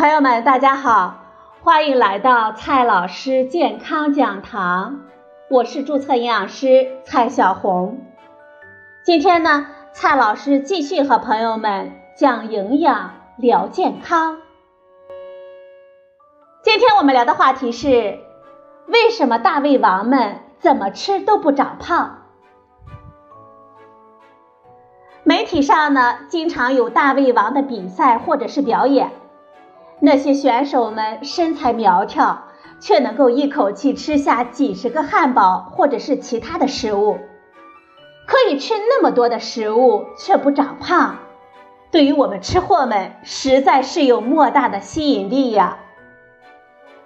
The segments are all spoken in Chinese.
朋友们，大家好，欢迎来到蔡老师健康讲堂，我是注册营养师蔡小红。今天呢，蔡老师继续和朋友们讲营养聊健康。今天我们聊的话题是：为什么大胃王们怎么吃都不长胖？媒体上呢，经常有大胃王的比赛或者是表演。那些选手们身材苗条，却能够一口气吃下几十个汉堡或者是其他的食物，可以吃那么多的食物却不长胖，对于我们吃货们实在是有莫大的吸引力呀。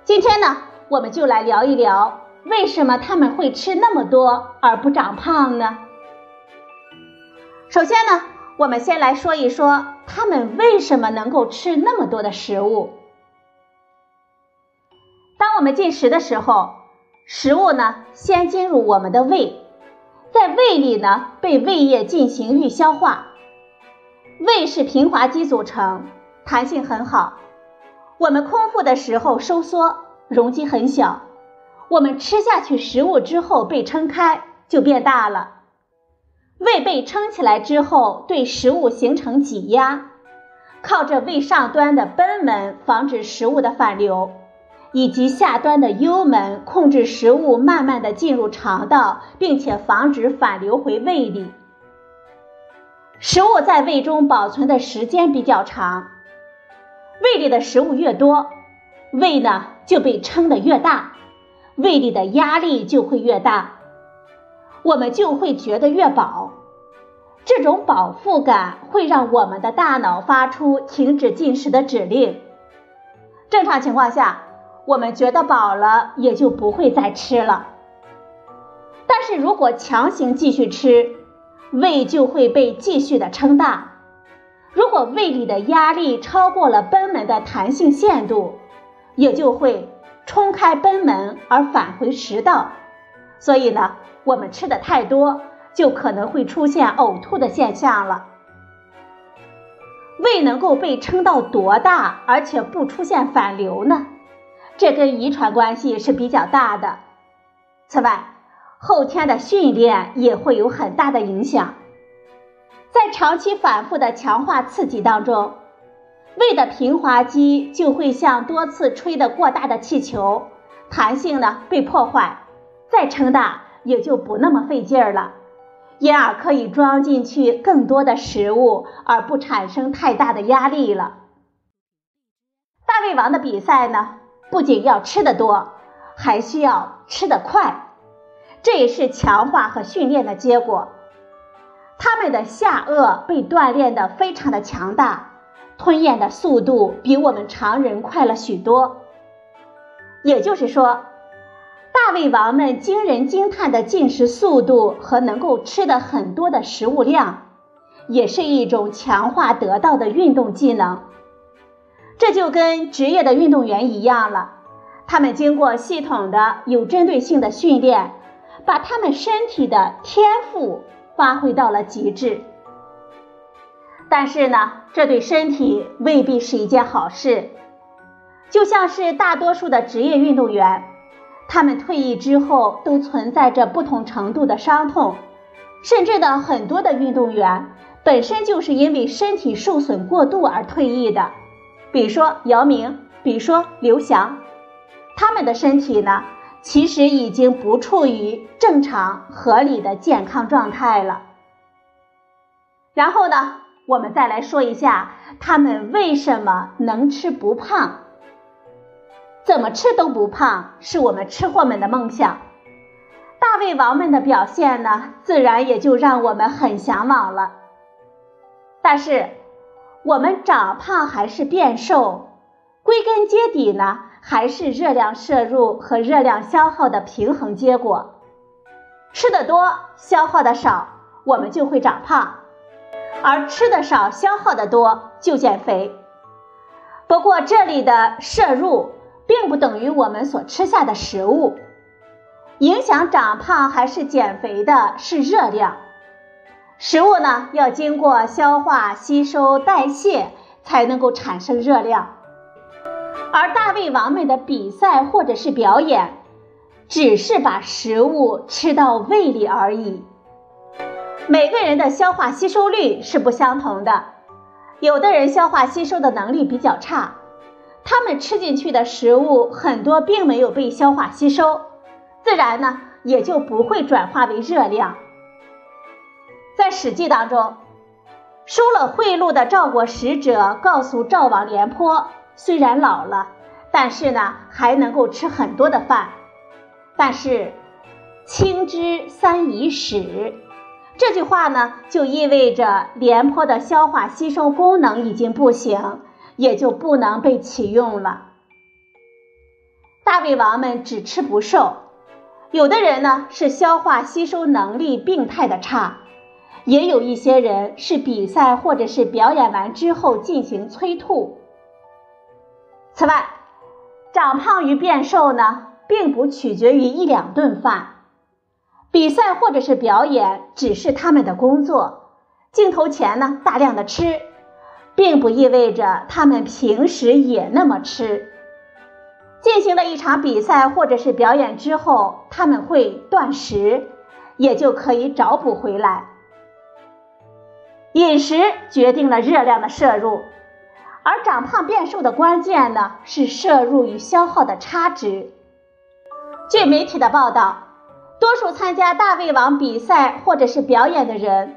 今天呢，我们就来聊一聊，为什么他们会吃那么多而不长胖呢？首先呢，我们先来说一说。他们为什么能够吃那么多的食物？当我们进食的时候，食物呢先进入我们的胃，在胃里呢被胃液进行预消化。胃是平滑肌组成，弹性很好。我们空腹的时候收缩，容积很小。我们吃下去食物之后被撑开，就变大了。胃被撑起来之后，对食物形成挤压，靠着胃上端的贲门防止食物的反流，以及下端的幽门控制食物慢慢的进入肠道，并且防止反流回胃里。食物在胃中保存的时间比较长，胃里的食物越多，胃呢就被撑得越大，胃里的压力就会越大。我们就会觉得越饱，这种饱腹感会让我们的大脑发出停止进食的指令。正常情况下，我们觉得饱了也就不会再吃了。但是如果强行继续吃，胃就会被继续的撑大。如果胃里的压力超过了贲门的弹性限度，也就会冲开贲门而返回食道。所以呢。我们吃的太多，就可能会出现呕吐的现象了。胃能够被撑到多大，而且不出现反流呢？这跟遗传关系是比较大的。此外，后天的训练也会有很大的影响。在长期反复的强化刺激当中，胃的平滑肌就会像多次吹的过大的气球，弹性呢被破坏，再撑大。也就不那么费劲儿了，因而可以装进去更多的食物，而不产生太大的压力了。大胃王的比赛呢，不仅要吃得多，还需要吃得快，这也是强化和训练的结果。他们的下颚被锻炼的非常的强大，吞咽的速度比我们常人快了许多。也就是说。大胃王们惊人惊叹的进食速度和能够吃的很多的食物量，也是一种强化得到的运动技能。这就跟职业的运动员一样了，他们经过系统的、有针对性的训练，把他们身体的天赋发挥到了极致。但是呢，这对身体未必是一件好事，就像是大多数的职业运动员。他们退役之后都存在着不同程度的伤痛，甚至的很多的运动员本身就是因为身体受损过度而退役的，比如说姚明，比如说刘翔，他们的身体呢，其实已经不处于正常合理的健康状态了。然后呢，我们再来说一下他们为什么能吃不胖。怎么吃都不胖，是我们吃货们的梦想。大胃王们的表现呢，自然也就让我们很向往了。但是，我们长胖还是变瘦，归根结底呢，还是热量摄入和热量消耗的平衡结果。吃的多，消耗的少，我们就会长胖；而吃的少，消耗的多，就减肥。不过这里的摄入。并不等于我们所吃下的食物，影响长胖还是减肥的是热量。食物呢要经过消化、吸收、代谢才能够产生热量。而大胃王们的比赛或者是表演，只是把食物吃到胃里而已。每个人的消化吸收率是不相同的，有的人消化吸收的能力比较差，他们吃进去的食物很多并没有被消化吸收，自然呢也就不会转化为热量。在《史记》当中。收了贿赂的赵国使者告诉赵王廉颇，虽然老了，但是呢还能够吃很多的饭。但是“轻之三已始”这句话呢，就意味着廉颇的消化吸收功能已经不行，也就不能被启用了。大胃王们只吃不瘦，有的人呢是消化吸收能力病态的差。也有一些人是比赛或者是表演完之后进行催吐。此外，长胖与变瘦呢，并不取决于一两顿饭。比赛或者是表演只是他们的工作，镜头前呢大量的吃，并不意味着他们平时也那么吃。进行了一场比赛或者是表演之后，他们会断食，也就可以找补回来。饮食决定了热量的摄入，而长胖变瘦的关键呢是摄入与消耗的差值。据媒体的报道，多数参加大胃王比赛或者是表演的人，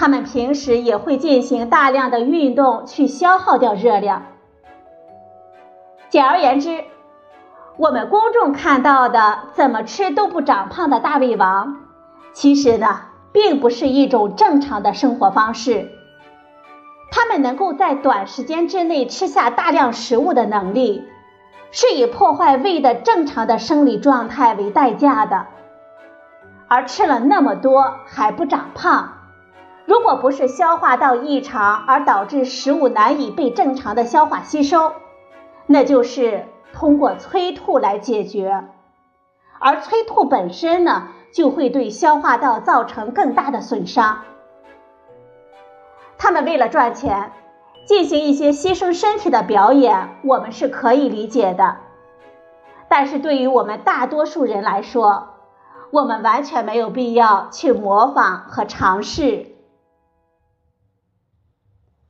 他们平时也会进行大量的运动去消耗掉热量。简而言之，我们公众看到的怎么吃都不长胖的大胃王，其实呢。并不是一种正常的生活方式。他们能够在短时间之内吃下大量食物的能力，是以破坏胃的正常的生理状态为代价的。而吃了那么多还不长胖，如果不是消化道异常而导致食物难以被正常的消化吸收，那就是通过催吐来解决。而催吐本身呢？就会对消化道造成更大的损伤。他们为了赚钱，进行一些牺牲身体的表演，我们是可以理解的。但是对于我们大多数人来说，我们完全没有必要去模仿和尝试。